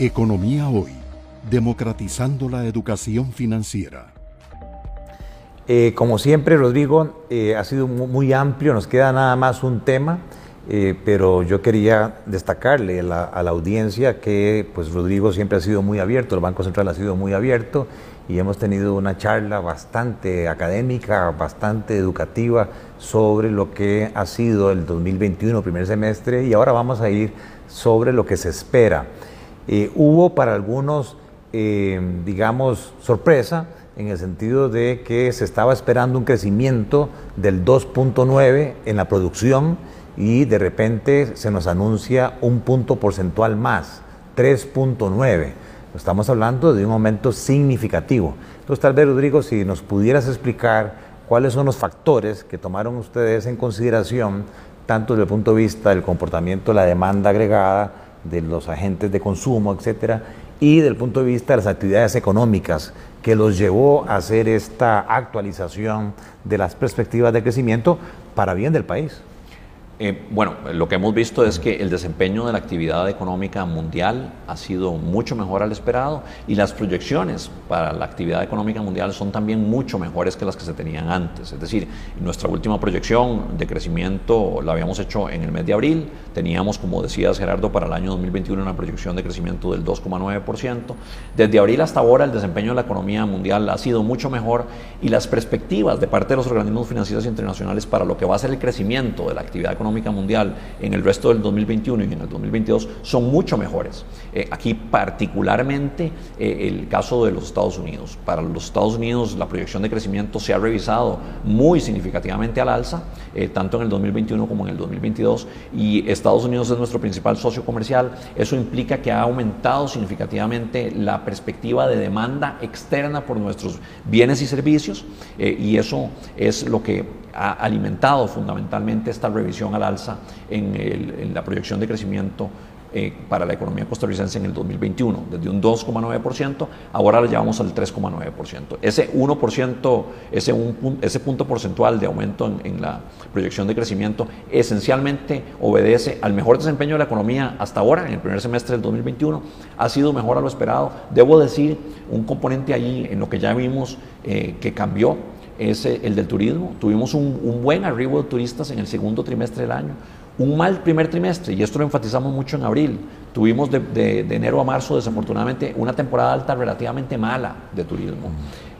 Economía Hoy, democratizando la educación financiera. Eh, como siempre, Rodrigo, eh, ha sido muy amplio, nos queda nada más un tema, eh, pero yo quería destacarle a la, audiencia que pues, Rodrigo siempre ha sido muy abierto, el Banco Central ha sido muy abierto y hemos tenido una charla bastante académica, bastante educativa sobre lo que ha sido el 2021, primer semestre, y ahora vamos a ir sobre lo que se espera. Eh, hubo para algunos, eh, digamos, sorpresa en el sentido de que se estaba esperando un crecimiento del 2.9 en la producción y de repente se nos anuncia un punto porcentual más, 3.9. Estamos hablando de un aumento significativo. Entonces, tal vez, Rodrigo, si nos pudieras explicar cuáles son los factores que tomaron ustedes en consideración, tanto desde el punto de vista del comportamiento de la demanda agregada, de los agentes de consumo, etcétera, y del punto de vista de las actividades económicas que los llevó a hacer esta actualización de las perspectivas de crecimiento para bien del país. Eh, bueno, lo que hemos visto es que el desempeño de la actividad económica mundial ha sido mucho mejor al esperado y las proyecciones para la actividad económica mundial son también mucho mejores que las que se tenían antes. Es decir, nuestra última proyección de crecimiento la habíamos hecho en el mes de abril. Teníamos, como decías Gerardo, para el año 2021 una proyección de crecimiento del 2,9%. Desde abril hasta ahora el desempeño de la economía mundial ha sido mucho mejor y las perspectivas de parte de los organismos financieros internacionales para lo que va a ser el crecimiento de la actividad económica mundial en el resto del 2021 y en el 2022 son mucho mejores. Eh, aquí particularmente eh, el caso de los Estados Unidos. Para los Estados Unidos la proyección de crecimiento se ha revisado muy significativamente al alza, eh, tanto en el 2021 como en el 2022, y Estados Unidos es nuestro principal socio comercial. Eso implica que ha aumentado significativamente la perspectiva de demanda externa por nuestros bienes y servicios, y eso es lo que ha alimentado fundamentalmente esta revisión al alza en, la proyección de crecimiento eh, para la economía costarricense en el 2021, desde un 2,9%, ahora la llevamos al 3,9%. Ese 1%, ese, un, ese punto porcentual de aumento en, en, la proyección de crecimiento esencialmente obedece al mejor desempeño de la economía hasta ahora, en el primer semestre del 2021, ha sido mejor a lo esperado. Debo decir, un componente allí en lo que ya vimos eh, que cambió es el del turismo. Tuvimos un, buen arribo de turistas en el segundo trimestre del año, un mal primer trimestre, y esto lo enfatizamos mucho en abril. Tuvimos de, enero a marzo, desafortunadamente, una temporada alta relativamente mala de turismo.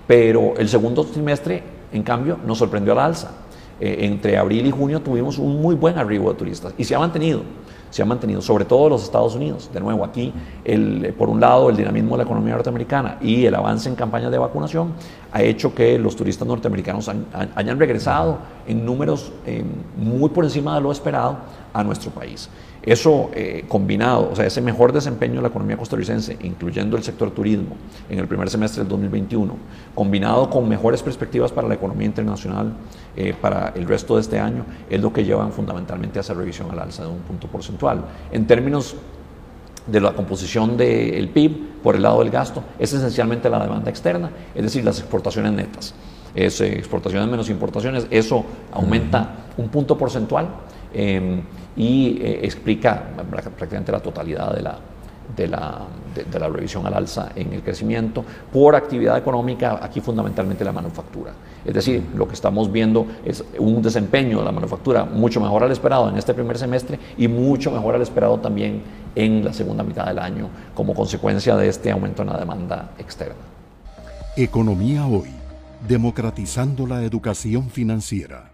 Pero el segundo trimestre, en cambio, nos sorprendió a la alza. Eh, entre abril y junio tuvimos un muy buen arribo de turistas y se ha mantenido se ha mantenido, sobre todo los Estados Unidos. De nuevo, aquí, el, por un lado, el dinamismo de la economía norteamericana y el avance en campañas de vacunación ha hecho que los turistas norteamericanos hayan regresado en números eh, muy por encima de lo esperado a nuestro país. Eso eh, combinado, o sea, ese mejor desempeño de la economía costarricense, incluyendo el sector turismo en el primer semestre del 2021, combinado con mejores perspectivas para la economía internacional eh, para el resto de este año, es lo que llevan fundamentalmente a esa revisión al alza de un punto porcentual. En términos de la composición del PIB por el lado del gasto, es esencialmente la demanda externa, es decir, las exportaciones netas. Es eh, exportaciones menos importaciones, eso aumenta un punto porcentual. Em, y eh, explica prácticamente la totalidad de la, de la, de, la, revisión al alza en el crecimiento por actividad económica, aquí fundamentalmente la manufactura. Es decir, lo que estamos viendo es un desempeño de la manufactura mucho mejor al esperado en este primer semestre y mucho mejor al esperado también en la segunda mitad del año como consecuencia de este aumento en la demanda externa. Economía hoy, democratizando la educación financiera.